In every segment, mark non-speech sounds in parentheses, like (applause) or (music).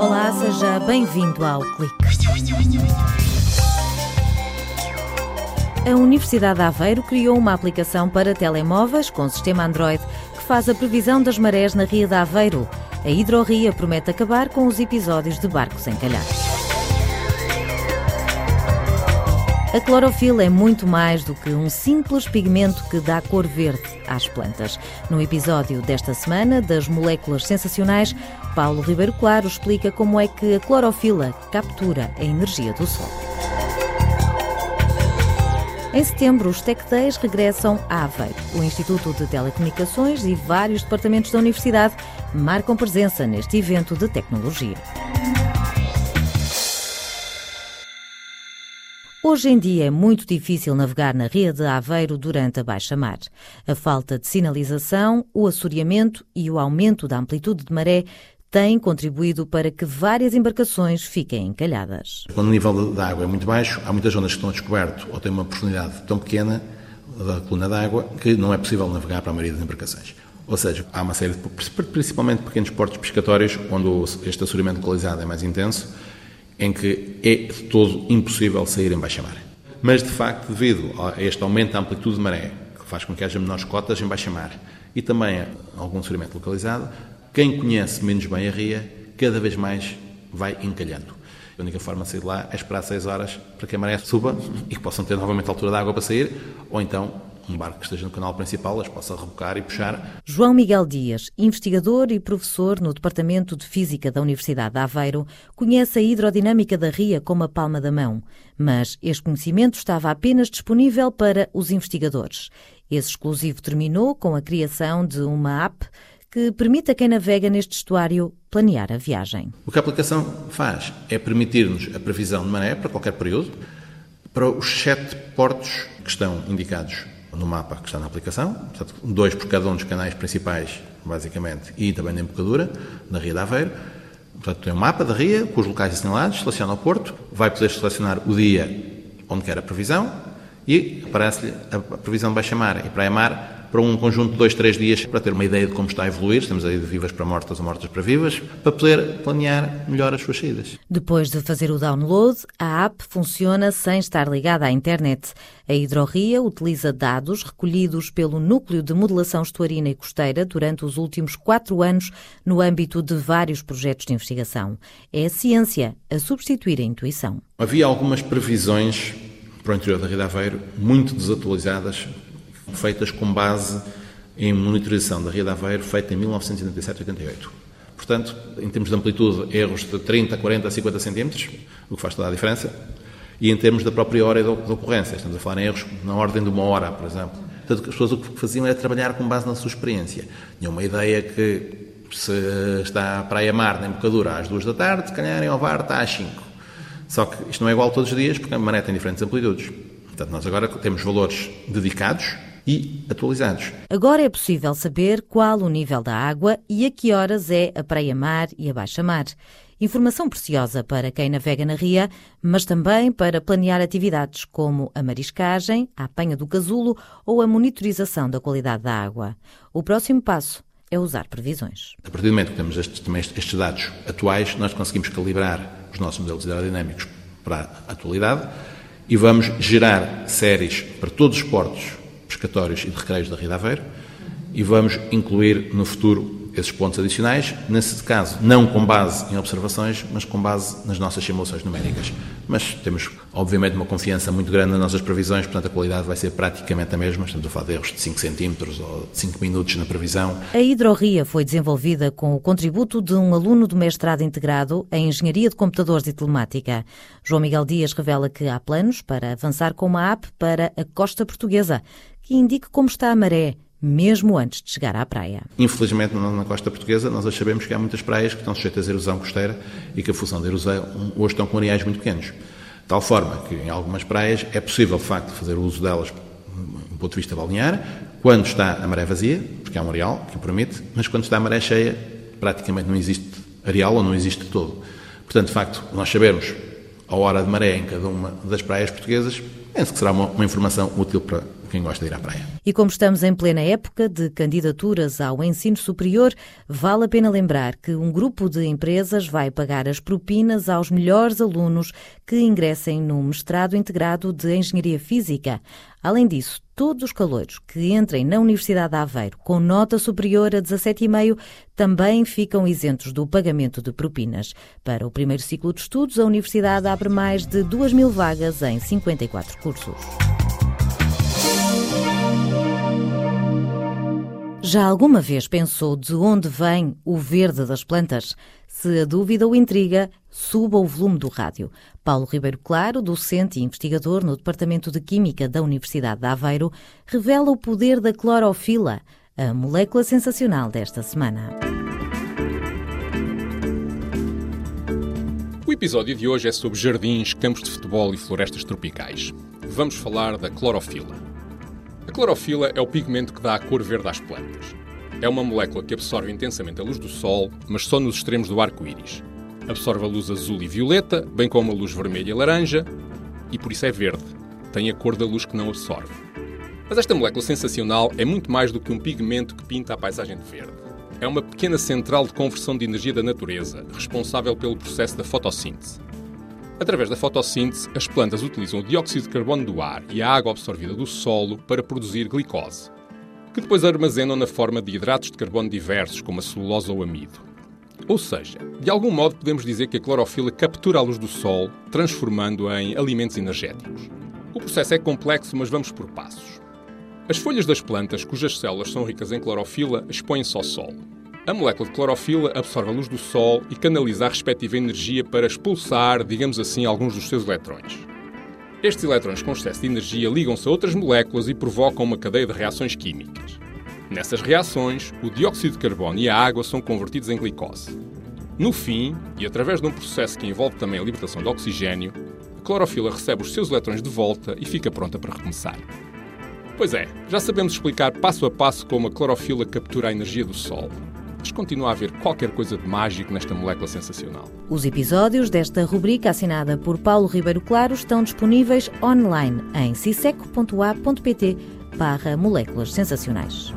Olá, seja bem-vindo ao Clique. A Universidade de Aveiro criou uma aplicação para telemóveis com sistema Android que faz a previsão das marés na Ria de Aveiro. A Hidroria promete acabar com os episódios de barcos encalhados. A clorofila é muito mais do que um simples pigmento que dá cor verde às plantas. No episódio desta semana das moléculas sensacionais, Paulo Ribeiro Claro explica como é que a clorofila captura a energia do sol. Em setembro, os Tech Days regressam a Aveiro. O Instituto de Telecomunicações e vários departamentos da Universidade marcam presença neste evento de tecnologia. Hoje em dia é muito difícil navegar na Ria de Aveiro durante a baixa mar. A falta de sinalização, o assoreamento e o aumento da amplitude de maré têm contribuído para que várias embarcações fiquem encalhadas. Quando o nível da água é muito baixo, há muitas zonas que estão a descoberto ou têm uma profundidade tão pequena da coluna d'água que não é possível navegar para a maioria das embarcações. Ou seja, há uma série de, principalmente pequenos portos pescatórios, onde este assoreamento localizado é mais intenso, em que é de todo impossível sair em baixa mar. Mas, de facto, devido a este aumento da amplitude de maré, que faz com que haja menores cotas em baixa mar, e também algum sofrimento localizado, quem conhece menos bem a ria, cada vez mais vai encalhando. A única forma de sair de lá é esperar 6 horas para que a maré suba e possam ter novamente a altura da água para sair, ou então um barco que esteja no canal principal as possa rebocar e puxar. João Miguel Dias, investigador e professor no Departamento de Física da Universidade de Aveiro, conhece a hidrodinâmica da ria como a palma da mão, mas este conhecimento estava apenas disponível para os investigadores. Esse exclusivo terminou com a criação de uma app que permite a quem navega neste estuário planear a viagem. O que a aplicação faz é permitir-nos a previsão de maré para qualquer período, para os sete portos que estão indicados no mapa que está na aplicação, portanto, dois por cada um dos canais principais, basicamente, e também na embocadura, na Ria de Aveiro. Portanto, tem um mapa da Ria, com os locais assinalados, seleciona o porto, vai poder selecionar o dia onde quer a previsão e aparece-lhe a previsão de baixa-mar e praia-mar para um conjunto de dois, três dias, para ter uma ideia de como está a evoluir, estamos aí de vivas para mortas ou mortas para vivas, para poder planear melhor as suas saídas. Depois de fazer o download, a app funciona sem estar ligada à internet. A Hidroria utiliza dados recolhidos pelo Núcleo de Modelação Estuarina e Costeira durante os últimos quatro anos no âmbito de vários projetos de investigação. É a ciência a substituir a intuição. Havia algumas previsões para o interior da Rio de Aveiro muito desatualizadas feitas com base em monitorização da Ria de Aveiro feita em 1987-88. Portanto, em termos de amplitude, erros de 30, 40, 50 centímetros, o que faz toda a diferença. E em termos da própria hora de ocorrência, estamos a falar em erros na ordem de uma hora, por exemplo. Portanto, as pessoas o que faziam era trabalhar com base na sua experiência. Tinham uma ideia que se está a praia-mar na embocadura às duas da tarde, se calhar em Ovar está às 5. Só que isto não é igual todos os dias, porque a maré tem diferentes amplitudes. Portanto, nós agora temos valores dedicados e atualizados. Agora é possível saber qual o nível da água e a que horas é a praia-mar e a baixa-mar. Informação preciosa para quem navega na ria, mas também para planear atividades como a mariscagem, a apanha do casulo ou a monitorização da qualidade da água. O próximo passo é usar previsões. A partir do momento que temos estes, estes dados atuais, nós conseguimos calibrar os nossos modelos aerodinâmicos para a atualidade e vamos gerar séries para todos os portos pescatórios e de recreios da Ria de Aveiro e vamos incluir no futuro esses pontos adicionais, nesse caso não com base em observações, mas com base nas nossas simulações numéricas. Mas temos, obviamente, uma confiança muito grande nas nossas previsões, portanto a qualidade vai ser praticamente a mesma, estamos a falar de erros de 5 centímetros ou de 5 minutos na previsão. A Hidroria foi desenvolvida com o contributo de um aluno do mestrado integrado em Engenharia de Computadores e Telemática. João Miguel Dias revela que há planos para avançar com uma app para a costa portuguesa, que indique como está a maré, mesmo antes de chegar à praia. Infelizmente, na costa portuguesa, nós sabemos que há muitas praias que estão sujeitas à erosão costeira e que a função da erosão hoje estão com areais muito pequenos. De tal forma que em algumas praias é possível, de facto, fazer uso delas do ponto de vista balnear, quando está a maré vazia, porque há um areal que o permite, mas quando está a maré cheia, praticamente não existe areal ou não existe todo. Portanto, de facto, nós sabemos a hora de maré em cada uma das praias portuguesas, penso que será uma, uma informação útil para quem gosta de ir à praia. E como estamos em plena época de candidaturas ao ensino superior, vale a pena lembrar que um grupo de empresas vai pagar as propinas aos melhores alunos que ingressem no mestrado integrado de Engenharia Física. Além disso, todos os caloiros que entrem na Universidade de Aveiro com nota superior a 17,5 também ficam isentos do pagamento de propinas. Para o primeiro ciclo de estudos, a Universidade abre mais de 2 mil vagas em 54 cursos. Já alguma vez pensou de onde vem o verde das plantas? Se a dúvida o intriga, suba o volume do rádio. Paulo Ribeiro Claro, docente e investigador no Departamento de Química da Universidade de Aveiro, revela o poder da clorofila, a molécula sensacional desta semana. O episódio de hoje é sobre jardins, campos de futebol e florestas tropicais. Vamos falar da clorofila. A clorofila é o pigmento que dá a cor verde às plantas. É uma molécula que absorve intensamente a luz do sol, mas só nos extremos do arco-íris. Absorve a luz azul e violeta, bem como a luz vermelha e laranja, e por isso é verde. Tem a cor da luz que não absorve. Mas esta molécula sensacional é muito mais do que um pigmento que pinta a paisagem de verde. É uma pequena central de conversão de energia da natureza, responsável pelo processo da fotossíntese. Através da fotossíntese, as plantas utilizam o dióxido de carbono do ar e a água absorvida do solo para produzir glicose, que depois armazenam na forma de hidratos de carbono diversos, como a celulose ou amido. Ou seja, de algum modo podemos dizer que a clorofila captura a luz do sol, transformando-a em alimentos energéticos. O processo é complexo, mas vamos por passos. As folhas das plantas, cujas células são ricas em clorofila, expõem-se ao sol. A molécula de clorofila absorve a luz do Sol e canaliza a respectiva energia para expulsar, digamos assim, alguns dos seus eletrões. Estes eletrões com excesso de energia ligam-se a outras moléculas e provocam uma cadeia de reações químicas. Nessas reações, o dióxido de carbono e a água são convertidos em glicose. No fim, e através de um processo que envolve também a libertação de oxigênio, a clorofila recebe os seus eletrões de volta e fica pronta para recomeçar. Pois é, já sabemos explicar passo a passo como a clorofila captura a energia do Sol mas continua a haver qualquer coisa de mágico nesta molécula sensacional. Os episódios desta rubrica assinada por Paulo Ribeiro Claro estão disponíveis online em ciseco.a.pt barra moléculas sensacionais.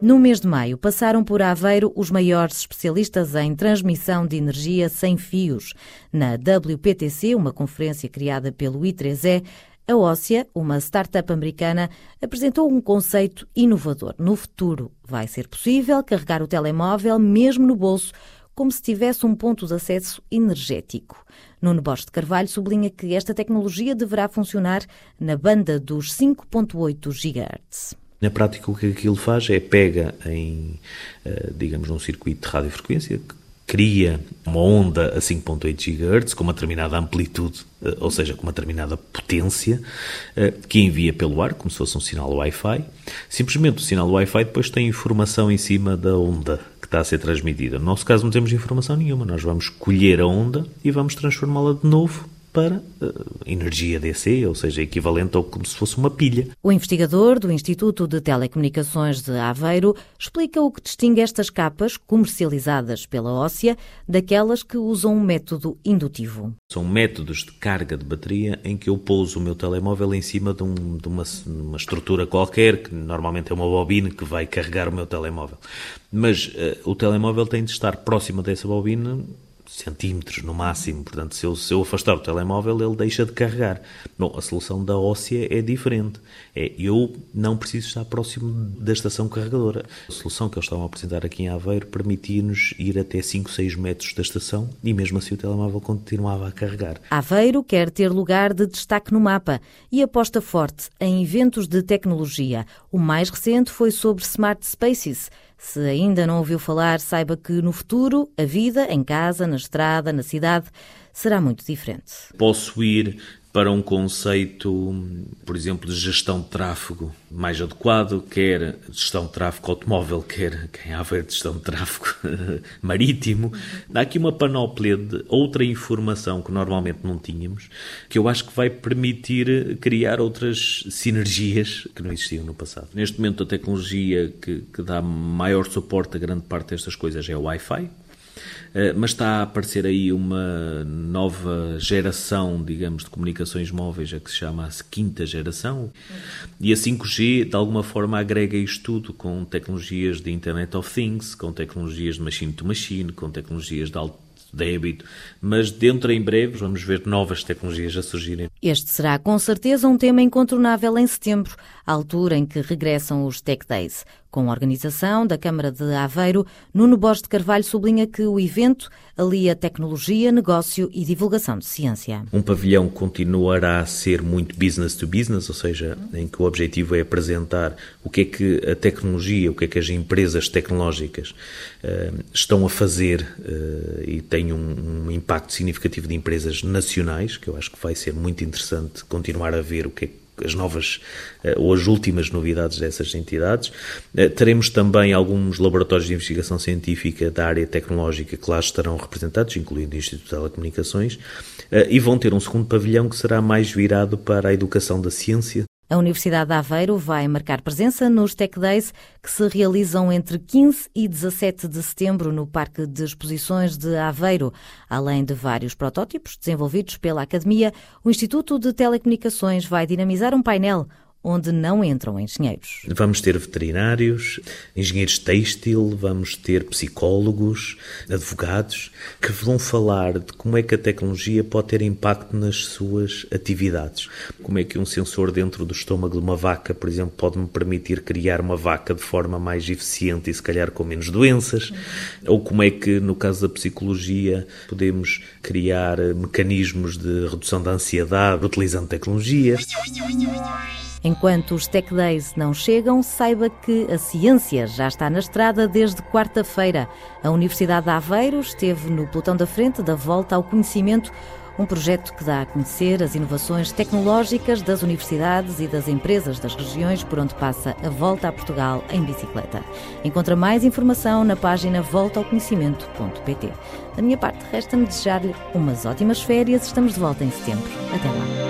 No mês de maio, passaram por Aveiro os maiores especialistas em transmissão de energia sem fios. Na WPTC, uma conferência criada pelo I3E, a Ócia, uma startup americana, apresentou um conceito inovador. No futuro, vai ser possível carregar o telemóvel mesmo no bolso, como se tivesse um ponto de acesso energético. Nuno Borges de Carvalho sublinha que esta tecnologia deverá funcionar na banda dos 5.8 GHz. Na prática, o que aquilo faz é pega em, eh, digamos, num circuito de radiofrequência cria uma onda a 5.8 GHz com uma determinada amplitude, eh, ou seja, com uma determinada potência, eh, que envia pelo ar, como se fosse um sinal Wi-Fi. Simplesmente o sinal Wi-Fi depois tem informação em cima da onda que está a ser transmitida. No nosso caso não temos informação nenhuma, nós vamos colher a onda e vamos transformá-la de novo para uh, energia DC, ou seja, equivalente ao como se fosse uma pilha. O investigador do Instituto de Telecomunicações de Aveiro explica o que distingue estas capas comercializadas pela Ócia daquelas que usam um método indutivo. São métodos de carga de bateria em que eu pouso o meu telemóvel em cima de, um, de uma, uma, estrutura qualquer, que normalmente é uma bobina que vai carregar o meu telemóvel. Mas uh, o telemóvel tem de estar próximo dessa bobina centímetros no máximo. Portanto, se eu, se eu afastar o telemóvel, ele deixa de carregar. Bom, a solução da óssea é diferente. É, eu não preciso estar próximo da estação carregadora. A solução que eles estavam a apresentar aqui em Aveiro permitia-nos ir até 5, 6 metros da estação e mesmo assim o telemóvel continuava a carregar. Aveiro quer ter lugar de destaque no mapa e aposta forte em eventos de tecnologia. O mais recente foi sobre Smart Spaces, se ainda não ouviu falar, saiba que no futuro a vida em casa, na estrada, na cidade, será muito diferente. Posso ir para um conceito, por exemplo, de gestão de tráfego mais adequado, quer gestão de tráfego automóvel, quer quem há ver de gestão de tráfego (laughs) marítimo. Dá aqui uma panóplia de outra informação que normalmente não tínhamos, que eu acho que vai permitir criar outras sinergias que não existiam no passado. Neste momento, a tecnologia que, que dá maior suporte a grande parte destas coisas é o Wi-Fi mas está a aparecer aí uma nova geração, digamos, de comunicações móveis, a que se chama a quinta geração, e a 5G, de alguma forma, agrega isto tudo com tecnologias de Internet of Things, com tecnologias de machine to machine, com tecnologias de alto débito, mas dentro em breve vamos ver novas tecnologias a surgirem. Este será com certeza um tema incontornável em setembro, altura em que regressam os Tech Days. Com a organização da Câmara de Aveiro, Nuno Borges de Carvalho sublinha que o evento alia tecnologia, negócio e divulgação de ciência. Um pavilhão continuará a ser muito business to business, ou seja, em que o objetivo é apresentar o que é que a tecnologia, o que é que as empresas tecnológicas uh, estão a fazer uh, e tem um, um impacto significativo de empresas nacionais, que eu acho que vai ser muito interessante continuar a ver o que é que as novas eh, ou as últimas novidades dessas entidades. Eh, teremos também alguns laboratórios de investigação científica da área tecnológica que lá estarão representados, incluindo o Instituto de Telecomunicações, eh, e vão ter um segundo pavilhão que será mais virado para a educação da ciência, a Universidade de Aveiro vai marcar presença nos Tech Days que se realizam entre 15 e 17 de setembro no Parque de Exposições de Aveiro. Além de vários protótipos desenvolvidos pela Academia, o Instituto de Telecomunicações vai dinamizar um painel onde não entram engenheiros. Vamos ter veterinários, engenheiros têxtil, vamos ter psicólogos, advogados, que vão falar de como é que a tecnologia pode ter impacto nas suas atividades. Como é que um sensor dentro do estômago de uma vaca, por exemplo, pode me permitir criar uma vaca de forma mais eficiente e se calhar com menos doenças. Ou como é que, no caso da psicologia, podemos criar mecanismos de redução da ansiedade utilizando tecnologia. Enquanto os Tech Days não chegam, saiba que a ciência já está na estrada desde quarta-feira. A Universidade de Aveiro esteve no pelotão da frente da Volta ao Conhecimento, um projeto que dá a conhecer as inovações tecnológicas das universidades e das empresas das regiões por onde passa a Volta a Portugal em bicicleta. Encontra mais informação na página voltaoconhecimento.pt. Da minha parte, resta-me desejar-lhe umas ótimas férias. Estamos de volta em setembro. Até lá.